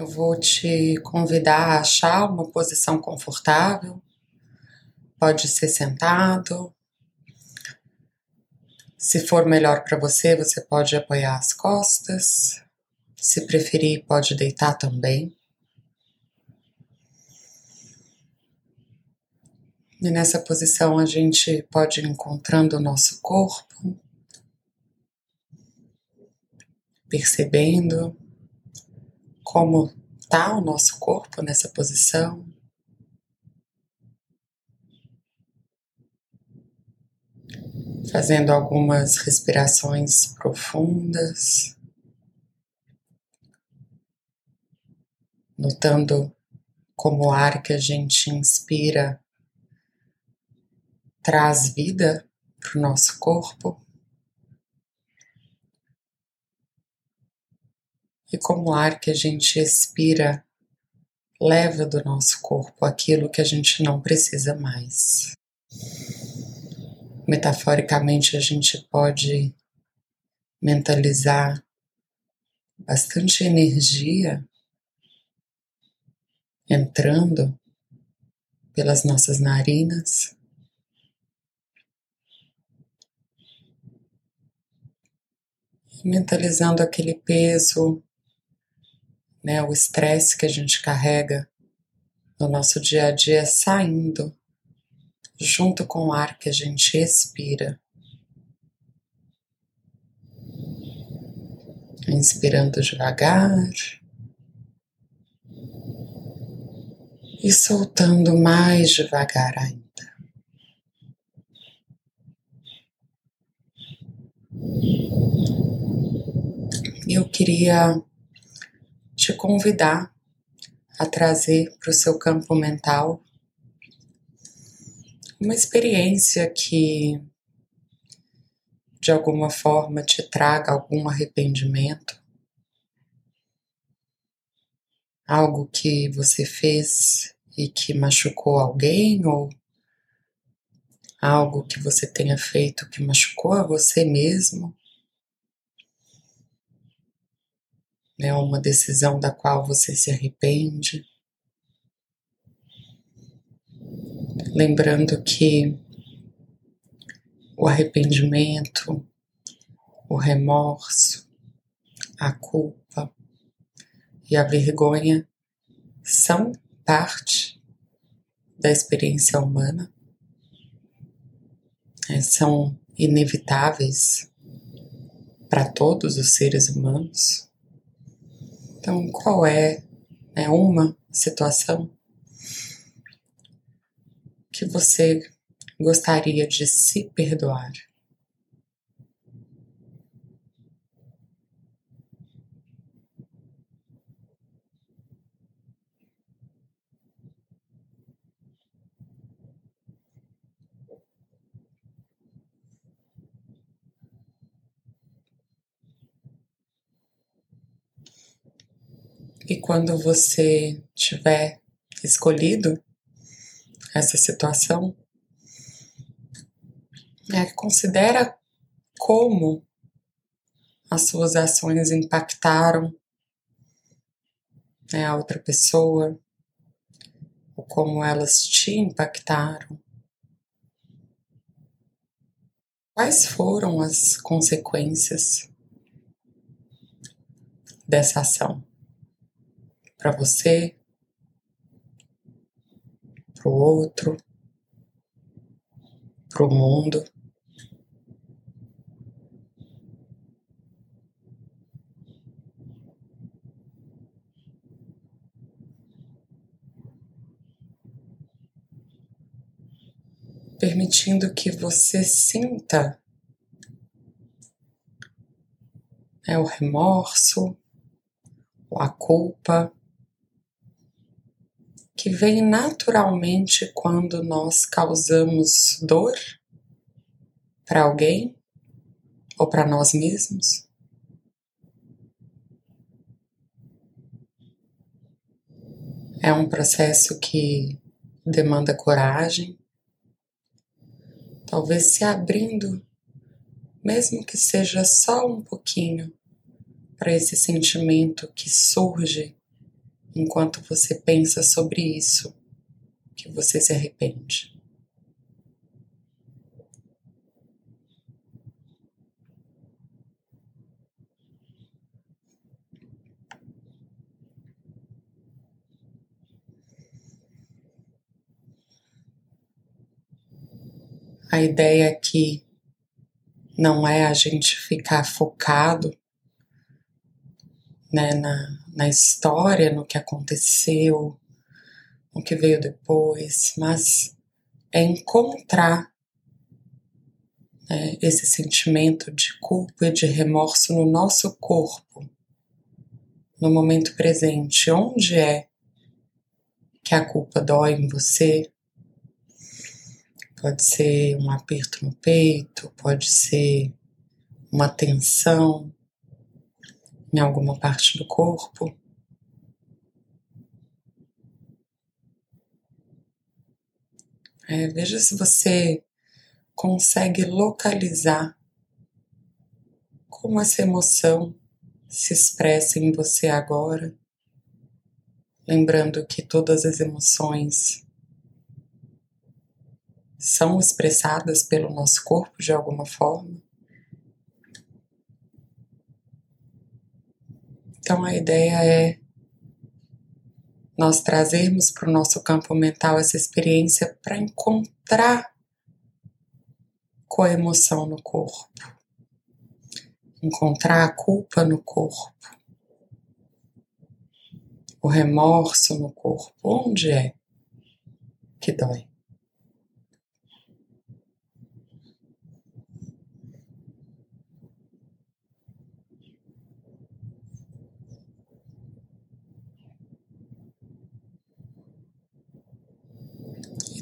Eu vou te convidar a achar uma posição confortável. Pode ser sentado. Se for melhor para você, você pode apoiar as costas. Se preferir, pode deitar também. E nessa posição a gente pode ir encontrando o nosso corpo, percebendo como está o nosso corpo nessa posição. Fazendo algumas respirações profundas, notando como o ar que a gente inspira traz vida para o nosso corpo. E como o ar que a gente expira leva do nosso corpo aquilo que a gente não precisa mais. Metaforicamente, a gente pode mentalizar bastante energia entrando pelas nossas narinas. Mentalizando aquele peso né, o estresse que a gente carrega no nosso dia a dia saindo junto com o ar que a gente expira. Inspirando devagar e soltando mais devagar ainda. Eu queria te convidar a trazer para o seu campo mental uma experiência que de alguma forma te traga algum arrependimento, algo que você fez e que machucou alguém ou algo que você tenha feito que machucou a você mesmo. Né, uma decisão da qual você se arrepende. Lembrando que o arrependimento, o remorso, a culpa e a vergonha são parte da experiência humana, é, são inevitáveis para todos os seres humanos. Então, qual é né, uma situação que você gostaria de se perdoar? E quando você tiver escolhido essa situação, é, considera como as suas ações impactaram né, a outra pessoa, ou como elas te impactaram. Quais foram as consequências dessa ação? Para você, para o outro, para o mundo. Permitindo que você sinta né, o remorso, a culpa, que vem naturalmente quando nós causamos dor para alguém ou para nós mesmos. É um processo que demanda coragem, talvez se abrindo, mesmo que seja só um pouquinho, para esse sentimento que surge enquanto você pensa sobre isso que você se arrepende. A ideia aqui não é a gente ficar focado né, na, na história, no que aconteceu, no que veio depois, mas é encontrar né, esse sentimento de culpa e de remorso no nosso corpo, no momento presente. Onde é que a culpa dói em você? Pode ser um aperto no peito, pode ser uma tensão, em alguma parte do corpo. É, veja se você consegue localizar como essa emoção se expressa em você agora. Lembrando que todas as emoções são expressadas pelo nosso corpo de alguma forma. Então a ideia é nós trazermos para o nosso campo mental essa experiência para encontrar com a emoção no corpo, encontrar a culpa no corpo, o remorso no corpo, onde é que dói?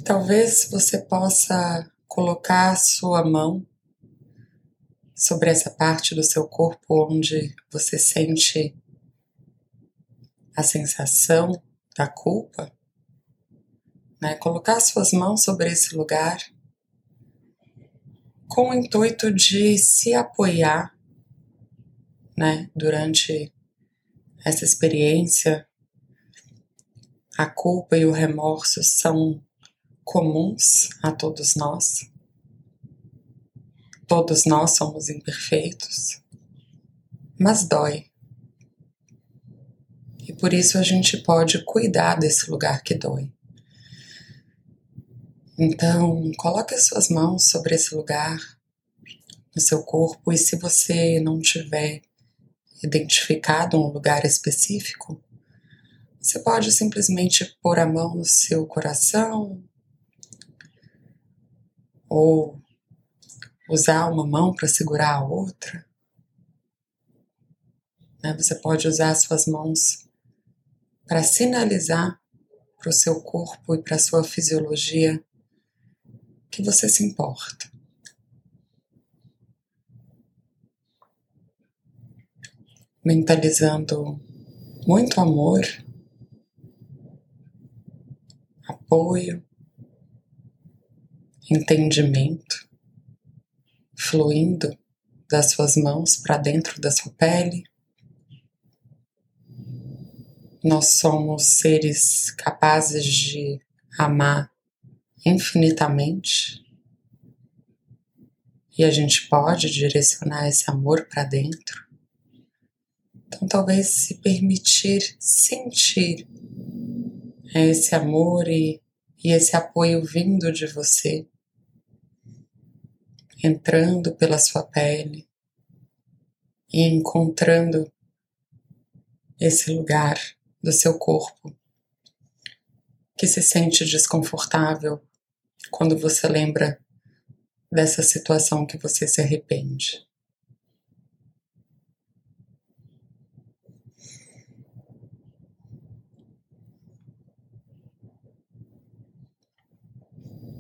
Talvez você possa colocar sua mão sobre essa parte do seu corpo onde você sente a sensação da culpa, né? Colocar suas mãos sobre esse lugar com o intuito de se apoiar, né? Durante essa experiência, a culpa e o remorso são comuns a todos nós. Todos nós somos imperfeitos, mas dói. E por isso a gente pode cuidar desse lugar que dói. Então, coloque as suas mãos sobre esse lugar no seu corpo e se você não tiver identificado um lugar específico, você pode simplesmente pôr a mão no seu coração ou usar uma mão para segurar a outra. Né? Você pode usar as suas mãos para sinalizar para o seu corpo e para a sua fisiologia que você se importa. Mentalizando muito amor, apoio, entendimento fluindo das suas mãos para dentro da sua pele. Nós somos seres capazes de amar infinitamente e a gente pode direcionar esse amor para dentro. Então, talvez se permitir sentir esse amor e, e esse apoio vindo de você entrando pela sua pele e encontrando esse lugar do seu corpo que se sente desconfortável quando você lembra dessa situação que você se arrepende.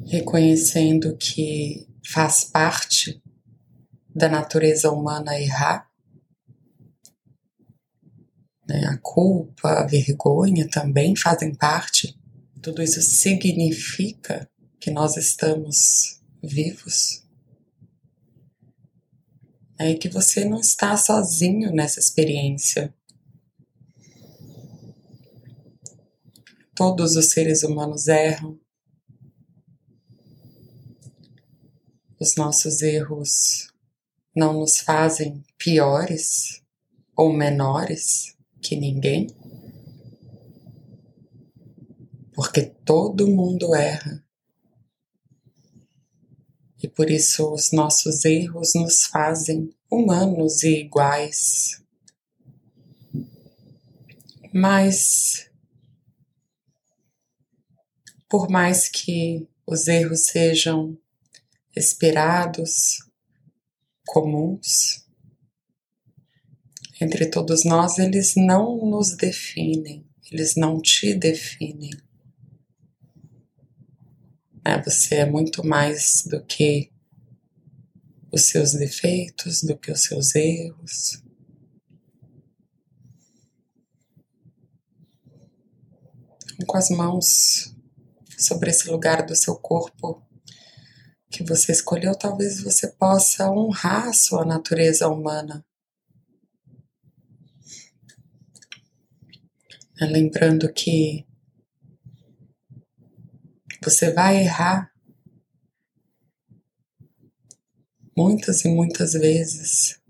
Reconhecendo que faz parte da natureza humana errar. Né? A culpa, a vergonha também fazem parte. Tudo isso significa que nós estamos vivos. É que você não está sozinho nessa experiência. todos os seres humanos erram. Os nossos erros não nos fazem piores ou menores que ninguém, porque todo mundo erra. E por isso os nossos erros nos fazem humanos e iguais. Mas, por mais que os erros sejam esperados, comuns, entre todos nós, eles não nos definem, eles não te definem. É, você é muito mais do que os seus defeitos, do que os seus erros. Com as mãos sobre esse lugar do seu corpo que você escolheu, talvez você possa honrar a sua natureza humana. Lembrando que você vai errar muitas e muitas vezes,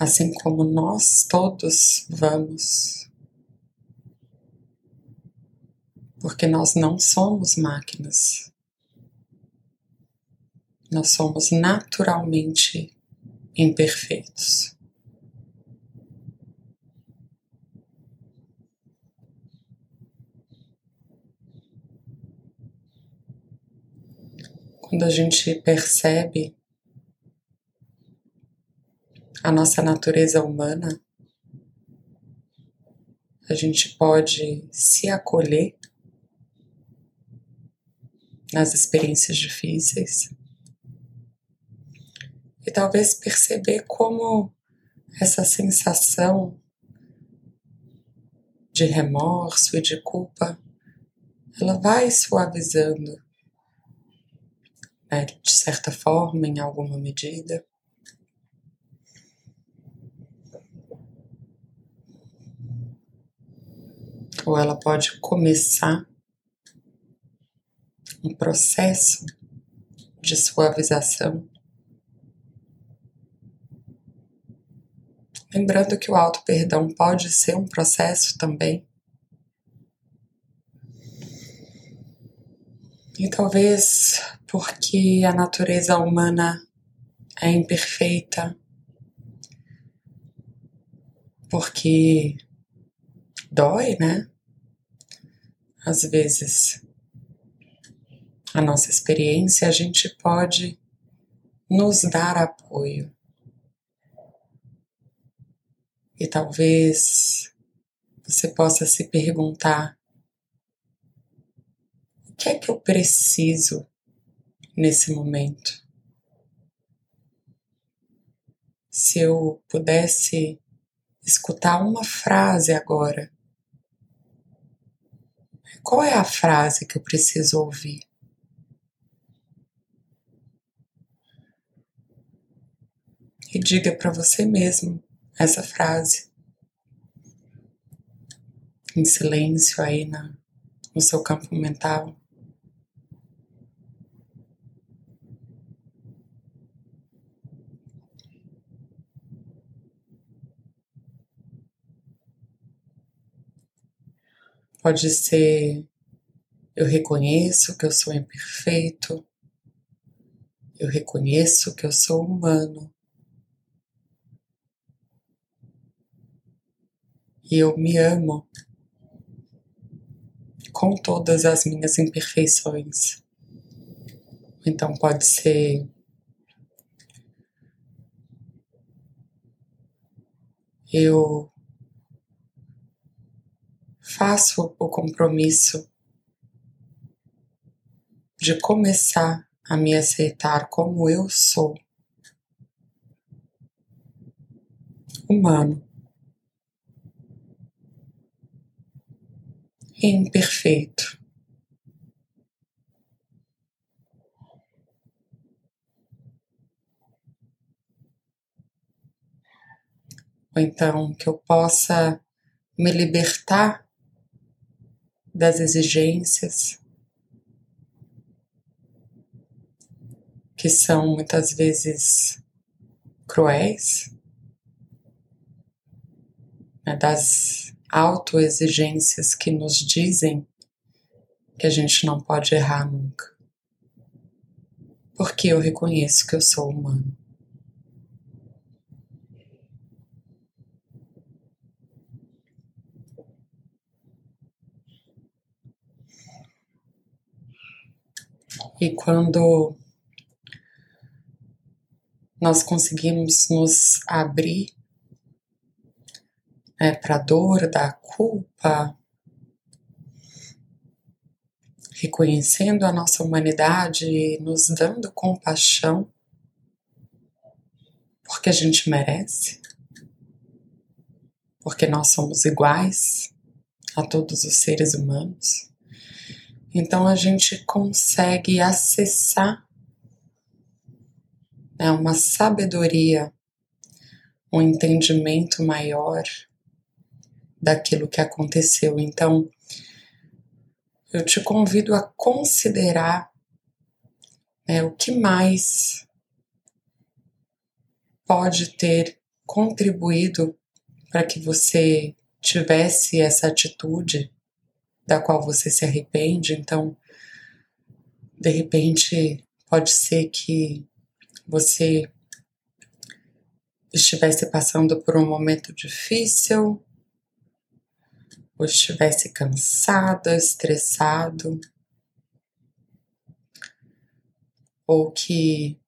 assim como nós todos vamos, porque nós não somos máquinas, nós somos naturalmente imperfeitos. Quando a gente percebe a nossa natureza humana, a gente pode se acolher nas experiências difíceis e talvez perceber como essa sensação de remorso e de culpa ela vai suavizando né, de certa forma, em alguma medida. Ou ela pode começar um processo de suavização. Lembrando que o auto-perdão pode ser um processo também. E talvez porque a natureza humana é imperfeita, porque dói, né? Às vezes, a nossa experiência, a gente pode nos dar apoio. E talvez você possa se perguntar: o que é que eu preciso nesse momento. Se eu pudesse escutar uma frase agora, qual é a frase que eu preciso ouvir? E diga para você mesmo essa frase em silêncio aí na, no seu campo mental. Pode ser eu reconheço que eu sou imperfeito, eu reconheço que eu sou humano. E eu me amo com todas as minhas imperfeições. Então pode ser eu faço o compromisso de começar a me aceitar como eu sou. Humano. Imperfeito. Ou então que eu possa me libertar das exigências, que são muitas vezes cruéis, né, das autoexigências que nos dizem que a gente não pode errar nunca. Porque eu reconheço que eu sou humano. E quando nós conseguimos nos abrir né, para a dor da culpa, reconhecendo a nossa humanidade e nos dando compaixão, porque a gente merece, porque nós somos iguais a todos os seres humanos. Então a gente consegue acessar né, uma sabedoria, um entendimento maior daquilo que aconteceu. Então eu te convido a considerar né, o que mais pode ter contribuído para que você tivesse essa atitude da qual você se arrepende. Então, de repente, pode ser que você estivesse passando por um momento difícil, ou estivesse cansada, estressado, ou que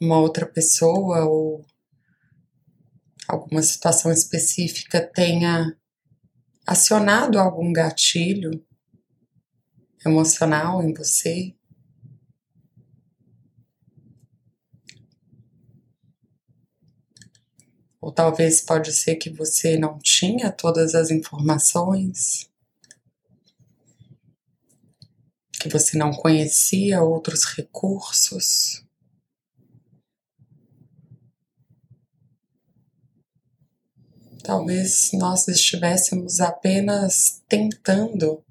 uma outra pessoa ou alguma situação específica tenha acionado algum gatilho emocional em você. Ou talvez pode ser que você não tinha todas as informações, que você não conhecia outros recursos. Talvez nós estivéssemos apenas tentando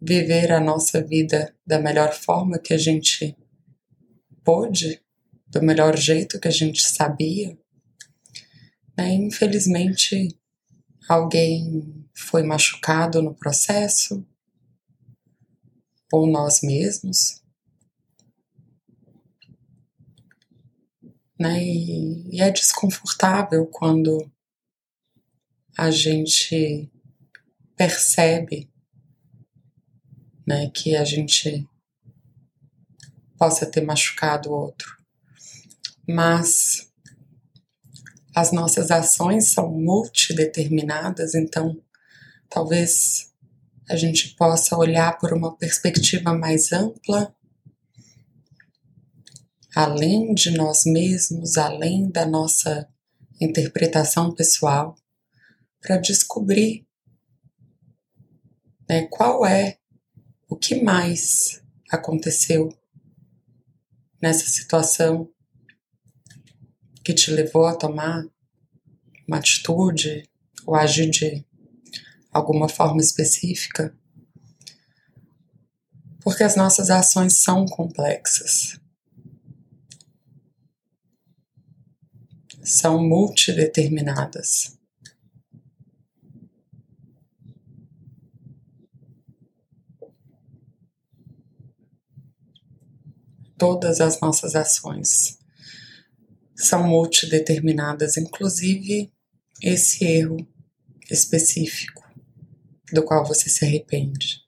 viver a nossa vida da melhor forma que a gente pôde, do melhor jeito que a gente sabia. Né? Infelizmente, alguém foi machucado no processo, ou nós mesmos. Né? E, e é desconfortável quando a gente percebe né, que a gente possa ter machucado o outro. Mas as nossas ações são multideterminadas, então talvez a gente possa olhar por uma perspectiva mais ampla, além de nós mesmos, além da nossa interpretação pessoal, para descobrir né, qual é o que mais aconteceu nessa situação que te levou a tomar uma atitude ou agir de alguma forma específica? Porque as nossas ações são complexas. São multideterminadas. todas as nossas ações são multideterminadas, inclusive esse erro específico do qual você se arrepende.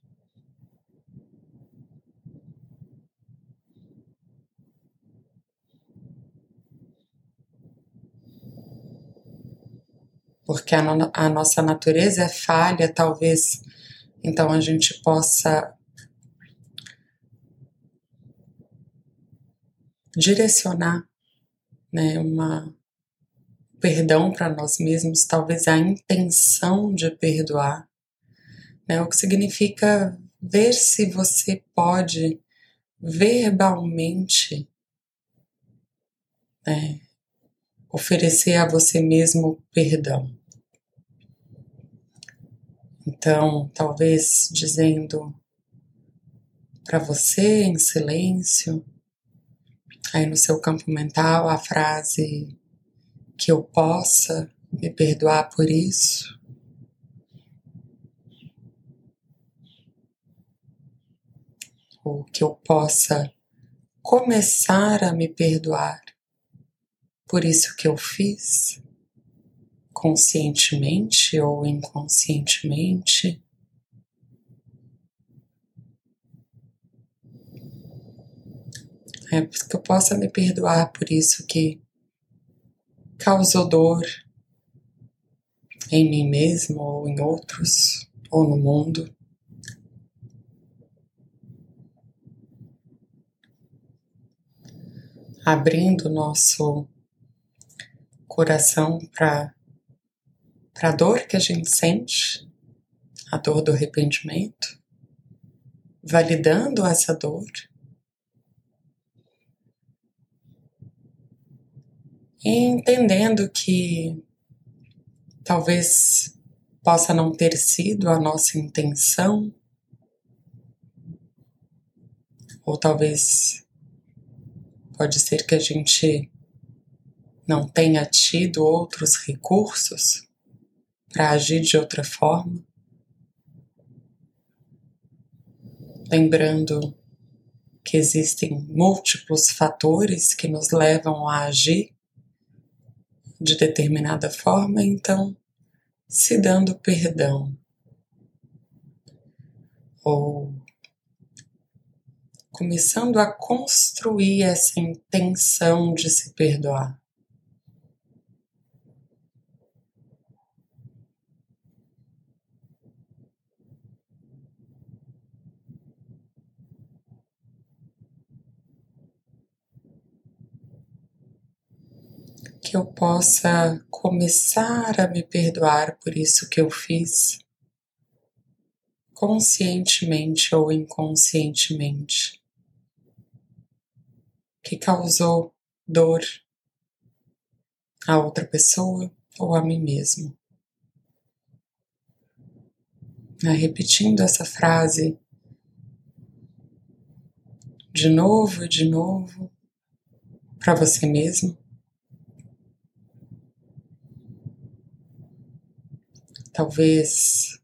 Porque a, no a nossa natureza é falha, talvez então a gente possa direcionar né, uma perdão para nós mesmos, talvez a intenção de perdoar, né, o que significa ver se você pode verbalmente né, oferecer a você mesmo perdão. Então, talvez dizendo para você em silêncio, aí no seu campo mental, a frase que eu possa me perdoar por isso. Ou que eu possa começar a me perdoar por isso que eu fiz, conscientemente ou inconscientemente. É que eu possa me perdoar por isso que causou dor em mim mesmo ou em outros ou no mundo. Abrindo nosso coração para a dor que a gente sente, a dor do arrependimento, validando essa dor entendendo que talvez possa não ter sido a nossa intenção, ou talvez pode ser que a gente não tenha tido outros recursos para agir de outra forma. Lembrando que existem múltiplos fatores que nos levam a agir de determinada forma, então se dando perdão ou começando a construir essa intenção de se perdoar. Que eu possa começar a me perdoar por isso que eu fiz, conscientemente ou inconscientemente, que causou dor a outra pessoa ou a mim mesmo. Repetindo essa frase de novo e de novo para você mesmo. Talvez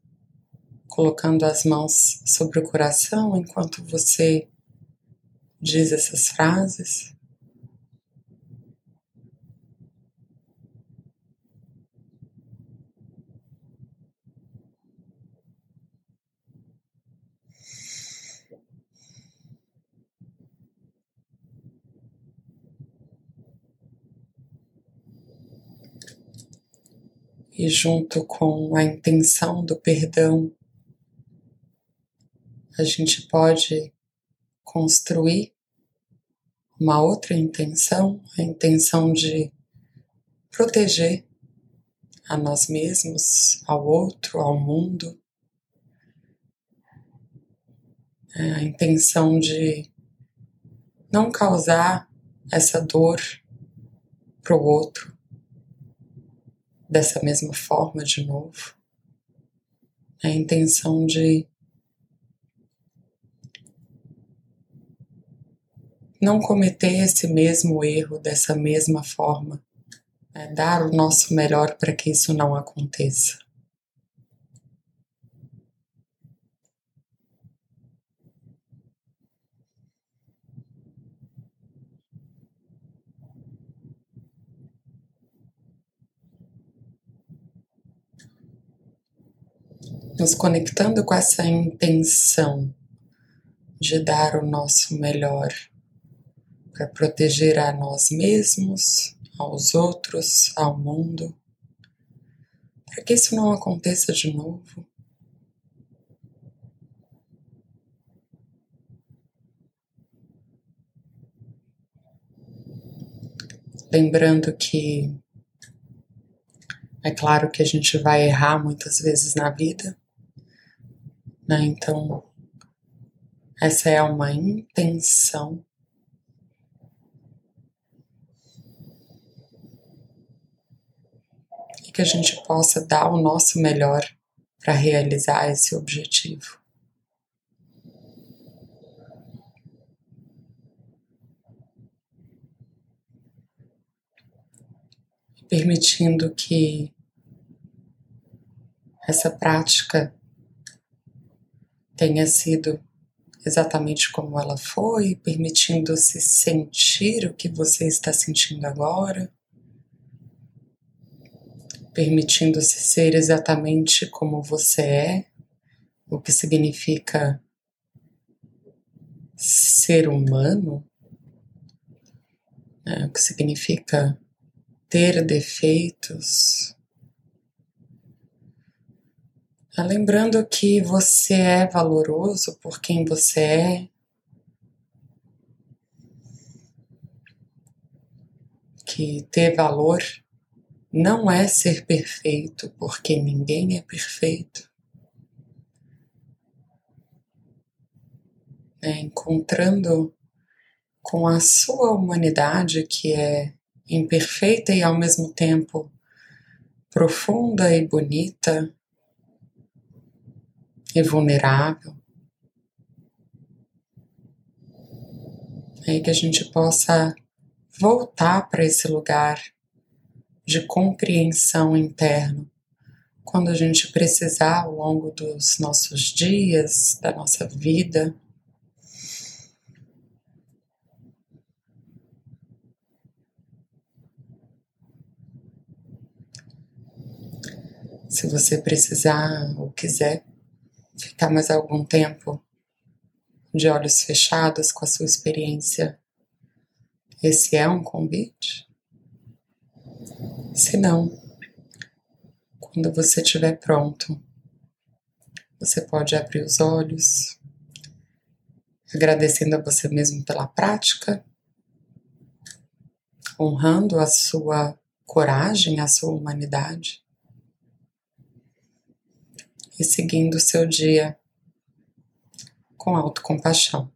colocando as mãos sobre o coração enquanto você diz essas frases. E junto com a intenção do perdão, a gente pode construir uma outra intenção, a intenção de proteger a nós mesmos, ao outro, ao mundo, é a intenção de não causar essa dor para o outro, dessa mesma forma de novo. A intenção de não cometer esse mesmo erro dessa mesma forma, né? dar o nosso melhor para que isso não aconteça. Nos conectando com essa intenção de dar o nosso melhor para proteger a nós mesmos, aos outros, ao mundo, para que isso não aconteça de novo. Lembrando que é claro que a gente vai errar muitas vezes na vida, né? Então, essa é uma intenção. E que a gente possa dar o nosso melhor para realizar esse objetivo. Permitindo que essa prática tenha sido exatamente como ela foi, permitindo-se sentir o que você está sentindo agora, permitindo-se ser exatamente como você é, o que significa ser humano, né? o que significa ter defeitos. Lembrando que você é valoroso por quem você é, que ter valor não é ser perfeito, porque ninguém é perfeito. É, encontrando com a sua humanidade, que é imperfeita e ao mesmo tempo profunda e bonita e vulnerável. É que a gente possa voltar para esse lugar de compreensão interna quando a gente precisar ao longo dos nossos dias, da nossa vida. Se você precisar ou quiser ficar mais algum tempo de olhos fechados com a sua experiência, esse é um convite? Se não, quando você estiver pronto, você pode abrir os olhos, agradecendo a você mesmo pela prática, honrando a sua coragem, a sua humanidade e seguindo o seu dia com autocompaixão.